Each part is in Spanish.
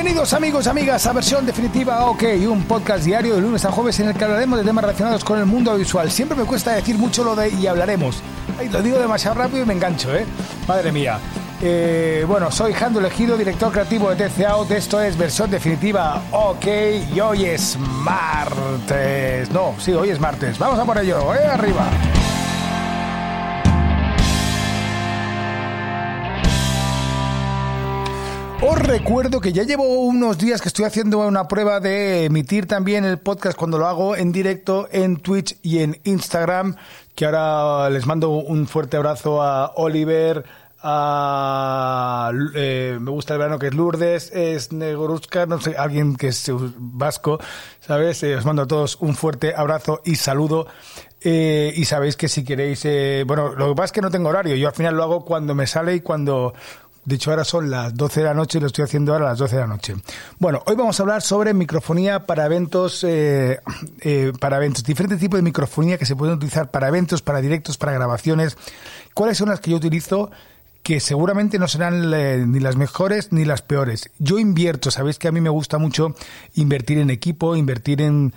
Bienvenidos amigos, amigas a versión definitiva OK, un podcast diario de lunes a jueves en el que hablaremos de temas relacionados con el mundo visual. Siempre me cuesta decir mucho lo de y hablaremos. Ay, lo digo demasiado rápido y me engancho, ¿eh? Madre mía. Eh, bueno, soy Jando Elegido, director creativo de TC Out. Esto es versión definitiva OK y hoy es martes. No, sí, hoy es martes. Vamos a por ello, ¿eh? Arriba. Os recuerdo que ya llevo unos días que estoy haciendo una prueba de emitir también el podcast cuando lo hago en directo en Twitch y en Instagram, que ahora les mando un fuerte abrazo a Oliver, a eh, me gusta el verano que es Lourdes, es Negoruska, no sé, alguien que es vasco, ¿sabes? Eh, os mando a todos un fuerte abrazo y saludo. Eh, y sabéis que si queréis, bueno, lo que pasa es que no tengo horario, yo al final lo hago cuando me sale y cuando, de hecho, ahora son las 12 de la noche y lo estoy haciendo ahora a las 12 de la noche. Bueno, hoy vamos a hablar sobre microfonía para eventos, eh, eh, para eventos, diferentes tipos de microfonía que se pueden utilizar para eventos, para directos, para grabaciones. ¿Cuáles son las que yo utilizo? que seguramente no serán eh, ni las mejores ni las peores. Yo invierto, sabéis que a mí me gusta mucho invertir en equipo, invertir en...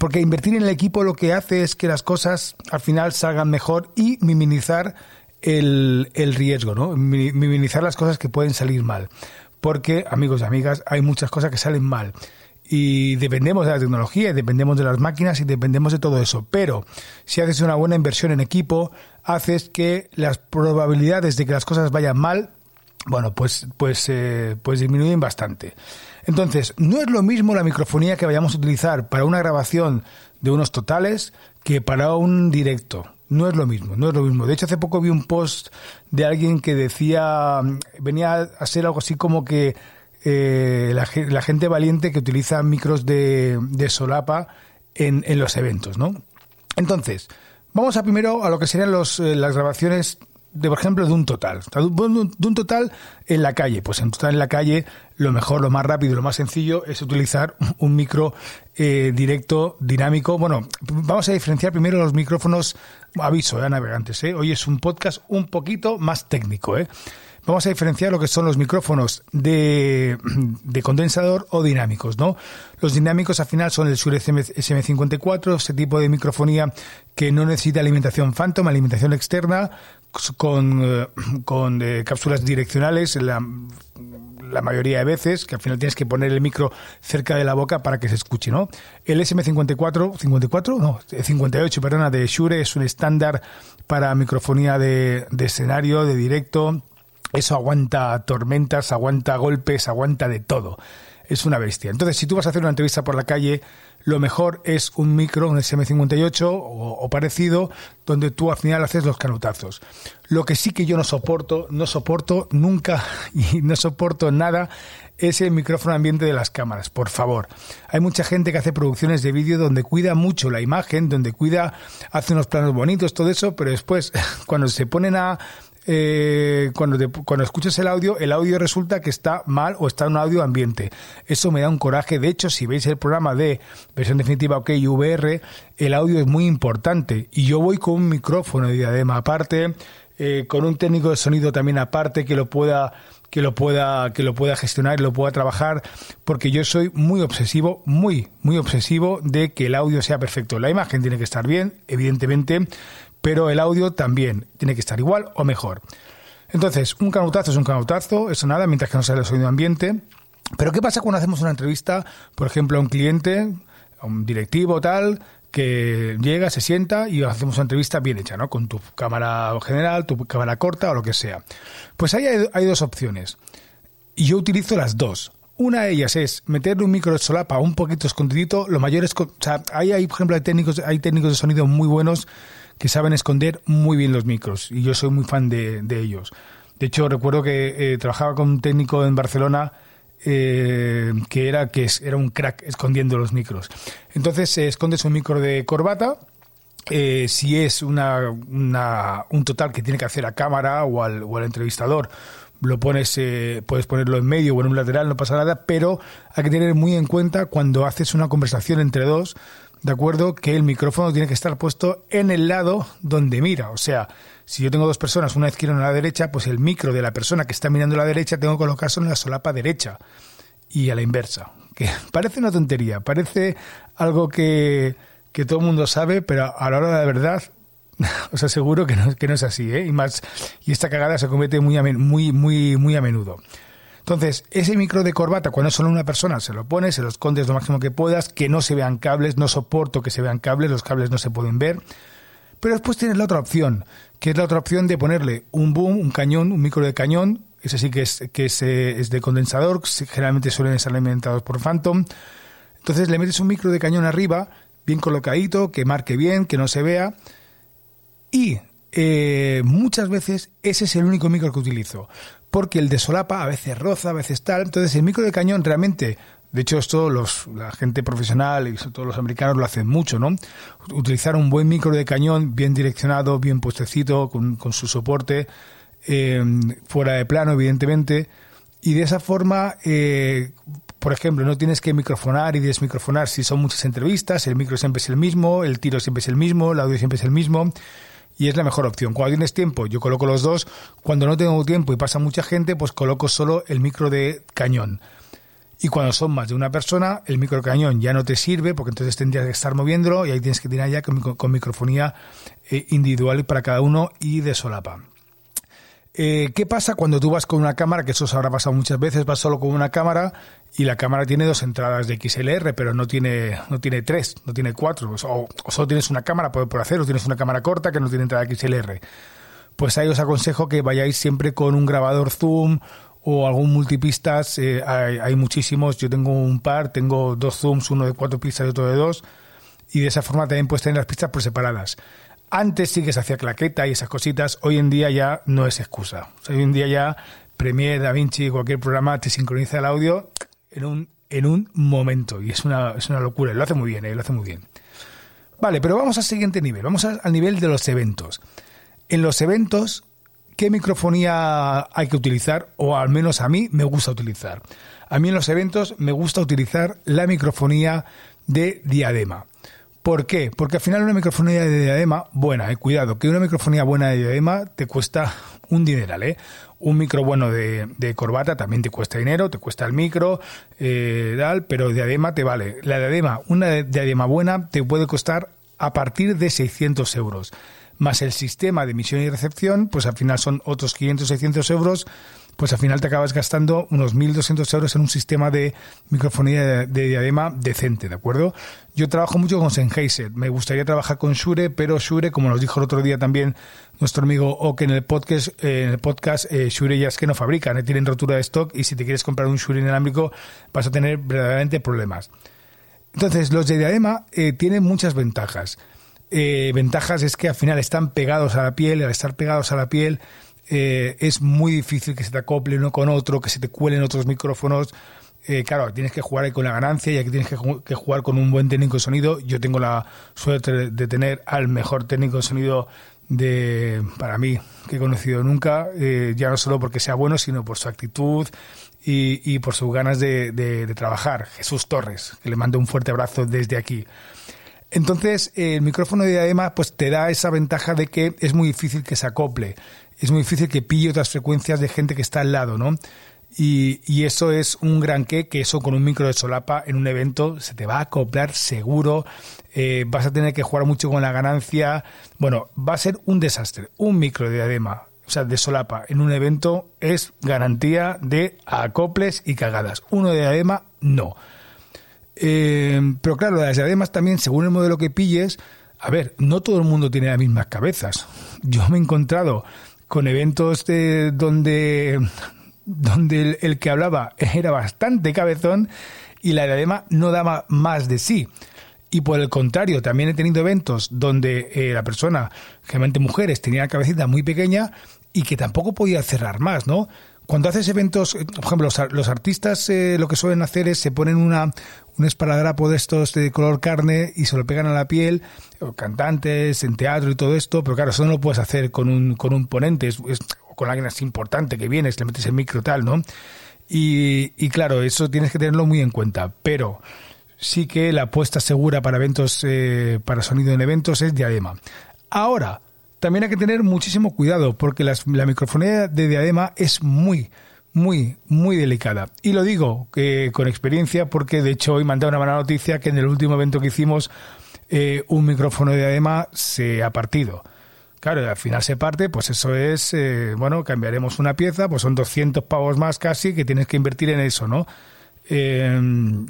porque invertir en el equipo lo que hace es que las cosas al final salgan mejor y minimizar el, el riesgo, ¿no? Minimizar las cosas que pueden salir mal. Porque, amigos y amigas, hay muchas cosas que salen mal. Y dependemos de la tecnología, dependemos de las máquinas y dependemos de todo eso. Pero si haces una buena inversión en equipo, haces que las probabilidades de que las cosas vayan mal, bueno, pues, pues, eh, pues disminuyen bastante. Entonces, no es lo mismo la microfonía que vayamos a utilizar para una grabación de unos totales que para un directo. No es lo mismo, no es lo mismo. De hecho, hace poco vi un post de alguien que decía, venía a ser algo así como que eh, la, gente valiente que utiliza micros de, solapa en, en, los eventos, ¿no? Entonces, vamos a primero a lo que serían los, eh, las grabaciones de, por ejemplo, de un total. De un total en la calle. Pues en total en la calle, lo mejor, lo más rápido, lo más sencillo es utilizar un micro eh, directo, dinámico. Bueno, vamos a diferenciar primero los micrófonos. Aviso, eh, navegantes, eh. Hoy es un podcast un poquito más técnico, eh. Vamos a diferenciar lo que son los micrófonos de, de condensador o dinámicos, ¿no? Los dinámicos al final son el Shure SM54, ese tipo de microfonía que no necesita alimentación phantom, alimentación externa, con, eh, con eh, cápsulas direccionales, la, mayoría de veces, que al final tienes que poner el micro cerca de la boca para que se escuche, ¿no? El SM54, 54, no, 58, perdona, de Shure es un estándar para microfonía de, de escenario, de directo, eso aguanta tormentas, aguanta golpes, aguanta de todo. Es una bestia. Entonces, si tú vas a hacer una entrevista por la calle, lo mejor es un micro, un SM58 o, parecido, donde tú al final haces los canutazos. Lo que sí que yo no soporto, no soporto nunca y no soporto nada es el micrófono ambiente de las cámaras, por favor. Hay mucha gente que hace producciones de vídeo donde cuida mucho la imagen, donde cuida, hace unos planos bonitos, todo eso, pero después, cuando se ponen a, eh, cuando, cuando escuchas el audio, el audio resulta que está mal o está en un audio ambiente. Eso me da un coraje. De hecho, si veis el programa de versión definitiva OK VR, el audio es muy importante. Y yo voy con un micrófono de diadema aparte, eh, con un técnico de sonido también aparte que lo pueda que lo pueda que lo pueda gestionar y lo pueda trabajar porque yo soy muy obsesivo muy muy obsesivo de que el audio sea perfecto la imagen tiene que estar bien evidentemente pero el audio también tiene que estar igual o mejor. Entonces, un canutazo es un canutazo, eso nada, mientras que no sale el sonido ambiente. Pero ¿qué pasa cuando hacemos una entrevista, por ejemplo, a un cliente, a un directivo tal, que llega, se sienta y hacemos una entrevista bien hecha, ¿no? Con tu cámara general, tu cámara corta o lo que sea. Pues ahí hay, dos opciones. Y yo utilizo las dos. Una de ellas es meterle un micro de solapa un poquito escondidito. Lo mayor es, o sea, ahí hay, por ejemplo, hay técnicos, hay técnicos de sonido muy buenos que saben esconder muy bien los micros y yo soy muy fan de, ellos. De hecho, recuerdo que eh, trabajaba con un técnico en Barcelona eh, que era que era un crack escondiendo los micros. Entonces, se esconde su micro de corbata. Eh, si es una, un total que tiene que hacer a cámara o al, o al entrevistador, lo pones, puedes ponerlo en medio o en un lateral, no pasa nada, pero hay que tener muy en cuenta cuando haces una conversación entre dos, de acuerdo que el micrófono tiene que estar puesto en el lado donde mira. O sea, si yo tengo dos personas, una izquierda y una derecha, pues el micro de la persona que está mirando a la derecha tengo que colocarse en la solapa derecha. y a la inversa. Que parece una tontería, parece algo que, que todo el mundo sabe, pero a la hora de la verdad os aseguro que no, que no es así, ¿eh? Y más, y esta cagada se comete muy, muy, muy, muy a menudo. Entonces, ese micro de corbata, cuando es solo una persona, se lo pones, se lo escondes lo máximo que puedas, que no se vean cables, no soporto que se vean cables, los cables no se pueden ver. Pero después tienes la otra opción, que es la otra opción de ponerle un boom, un cañón, un micro de cañón, ese sí que es, que es, eh, de condensador, generalmente suelen estar alimentados por Phantom. Entonces le metes un micro de cañón arriba, bien colocadito, que marque bien, que no se vea. Y eh, muchas veces ese es el único micro que utilizo, porque el de solapa a veces roza, a veces tal. Entonces el micro de cañón realmente, de hecho esto los, la gente profesional y sobre todo los americanos lo hacen mucho, ¿no? Utilizar un buen micro de cañón bien direccionado, bien puestecito, con, con su soporte, eh, fuera de plano evidentemente, y de esa forma eh, por ejemplo, no tienes que microfonar y desmicrofonar si son muchas entrevistas, el micro siempre es el mismo, el tiro siempre es el mismo, el audio siempre es el mismo y es la mejor opción. Cuando tienes tiempo, yo coloco los dos. Cuando no tengo tiempo y pasa mucha gente, pues coloco solo el micro de cañón. Y cuando son más de una persona, el micro cañón ya no te sirve porque entonces tendrías que estar moviéndolo y ahí tienes que tener ya con, microfonía eh, individual para cada uno y de solapa. Eh, ¿Qué pasa cuando tú vas con una cámara? Que eso se habrá pasado muchas veces, vas solo con una cámara y la cámara tiene dos entradas de XLR, pero no tiene, no tiene tres, no tiene cuatro. O, solo tienes una cámara por, por hacer, o tienes una cámara corta que no tiene entrada XLR. Pues ahí os aconsejo que vayáis siempre con un grabador zoom o algún multipistas. Eh, hay, hay, muchísimos, yo tengo un par, tengo dos zooms, uno de cuatro pistas y otro de dos. Y de esa forma también puedes tener las pistas por separadas. Antes sí que se hacía claqueta y esas cositas, hoy en día ya no es excusa. hoy en día ya Premiere, DaVinci, cualquier programa te sincroniza el audio en un, en un momento y es una, es una locura. Lo hace muy bien, ¿eh? lo hace muy bien. Vale, pero vamos al siguiente nivel, vamos al nivel de los eventos. En los eventos, ¿qué microfonía hay que utilizar? O al menos a mí me gusta utilizar. A mí en los eventos me gusta utilizar la microfonía de diadema. ¿Por qué? Porque al final una microfonía de diadema buena, eh, cuidado, que una microfonía buena de diadema te cuesta un dineral, ¿eh? Un micro bueno de, corbata también te cuesta dinero, te cuesta el micro, eh, tal, pero diadema te vale. La diadema, una diadema buena te puede costar a partir de 600 euros. Más el sistema de emisión y recepción, pues al final son otros 500, 600 euros pues al final te acabas gastando unos 1.200 euros en un sistema de microfonía de, diadema decente, ¿de acuerdo? Yo trabajo mucho con Sennheiser, me gustaría trabajar con Shure, pero Shure, como nos dijo el otro día también nuestro amigo Oke en el podcast, eh, en el podcast eh, Shure ya es que no fabrican, eh, tienen rotura de stock y si te quieres comprar un Shure inalámbrico vas a tener verdaderamente problemas. Entonces, los de diadema tienen muchas ventajas. ventajas es que al final están pegados a la piel, al estar pegados a la piel, eh, es muy difícil que se te acople uno con otro, que se te cuelen otros micrófonos. Eh, claro, tienes que jugar ahí con la ganancia y aquí tienes que, jugar con un buen técnico de sonido. Yo tengo la suerte de tener al mejor técnico de sonido de para mí que he conocido nunca, eh, ya no solo porque sea bueno, sino por su actitud y, por sus ganas de, de, trabajar. Jesús Torres, que le mando un fuerte abrazo desde aquí. Entonces, el micrófono de diadema pues te da esa ventaja de que es muy difícil que se acople es muy difícil que pille otras frecuencias de gente que está al lado, ¿no? Y, eso es un gran qué, que eso con un micro de solapa en un evento se te va a acoplar seguro, eh, vas a tener que jugar mucho con la ganancia, bueno, va a ser un desastre. Un micro de diadema, o sea, de solapa en un evento es garantía de acoples y cagadas. Uno de diadema, no. Eh, pero claro, diademas también, según el modelo que pilles, a ver, no todo el mundo tiene las mismas cabezas. Yo me he encontrado con eventos de, donde, donde el, que hablaba era bastante cabezón y la diadema no daba más de sí. Y por el contrario, también he tenido eventos donde eh, la persona, generalmente mujeres, tenía la cabecita muy pequeña y que tampoco podía cerrar más, ¿no? Cuando haces eventos, eh, por ejemplo, los, artistas eh, lo que suelen hacer es se ponen una, un esparadrapo de estos de color carne y se lo pegan a la piel, cantantes, en teatro y todo esto, pero claro, eso no lo puedes hacer con un, con un ponente, es, o con alguien así importante que vienes, le metes el micro tal, ¿no? Y, y claro, eso tienes que tenerlo muy en cuenta, pero sí que la apuesta segura para eventos, eh, para sonido en eventos es diadema. Ahora, también hay que tener muchísimo cuidado porque la microfonía de diadema es muy, muy, muy delicada. Y lo digo que con experiencia porque de hecho hoy mandé una mala noticia que en el último evento que hicimos eh, un micrófono de diadema se ha partido. Claro, al final se parte, pues eso es, eh, bueno, cambiaremos una pieza, pues son 200 pavos más casi que tienes que invertir en eso, ¿no? Eh,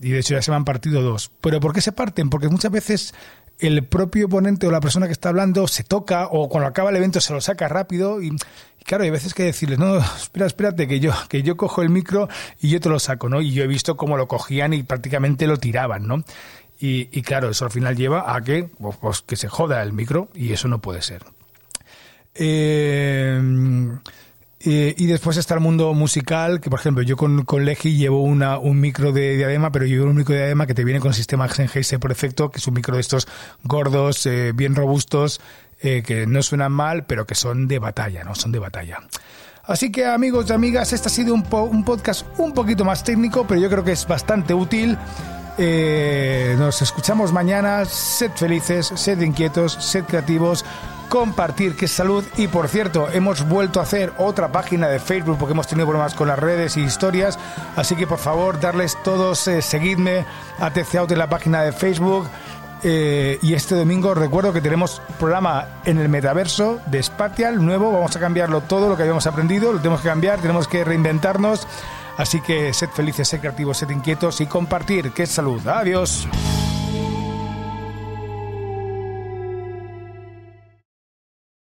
y de hecho ya se me han partido dos. ¿Pero por qué se parten? Porque muchas veces el propio ponente o la persona que está hablando se toca o cuando acaba el evento se lo saca rápido y, claro, hay veces que decirles, no, espera, espérate, que yo, que yo cojo el micro y yo te lo saco, ¿no? Y yo he visto cómo lo cogían y prácticamente lo tiraban, ¿no? Y, y claro, eso al final lleva a que, pues, pues que se joda el micro y eso no puede ser. Eh, y después está el mundo musical, que por ejemplo yo con, con Legi llevo una, un micro de diadema, pero llevo un micro de diadema que te viene con sistema Sennheiser por efecto, que es un micro de estos gordos, eh, bien robustos, eh, que no suenan mal, pero que son de batalla, ¿no? Son de batalla. Así que amigos y amigas, este ha sido un, un podcast un poquito más técnico, pero yo creo que es bastante útil. Eh, nos escuchamos mañana. Sed felices, sed inquietos, sed creativos compartir, que es salud. Y por cierto, hemos vuelto a hacer otra página de Facebook porque hemos tenido problemas con las redes y historias. Así que por favor, darles todos, eh, seguidme a Out en la página de Facebook. Eh, y este domingo recuerdo que tenemos programa en el metaverso de Spatial nuevo. Vamos a cambiarlo todo lo que habíamos aprendido. Lo tenemos que cambiar, tenemos que reinventarnos. Así que sed felices, sed creativos, sed inquietos y compartir, que salud. Adiós.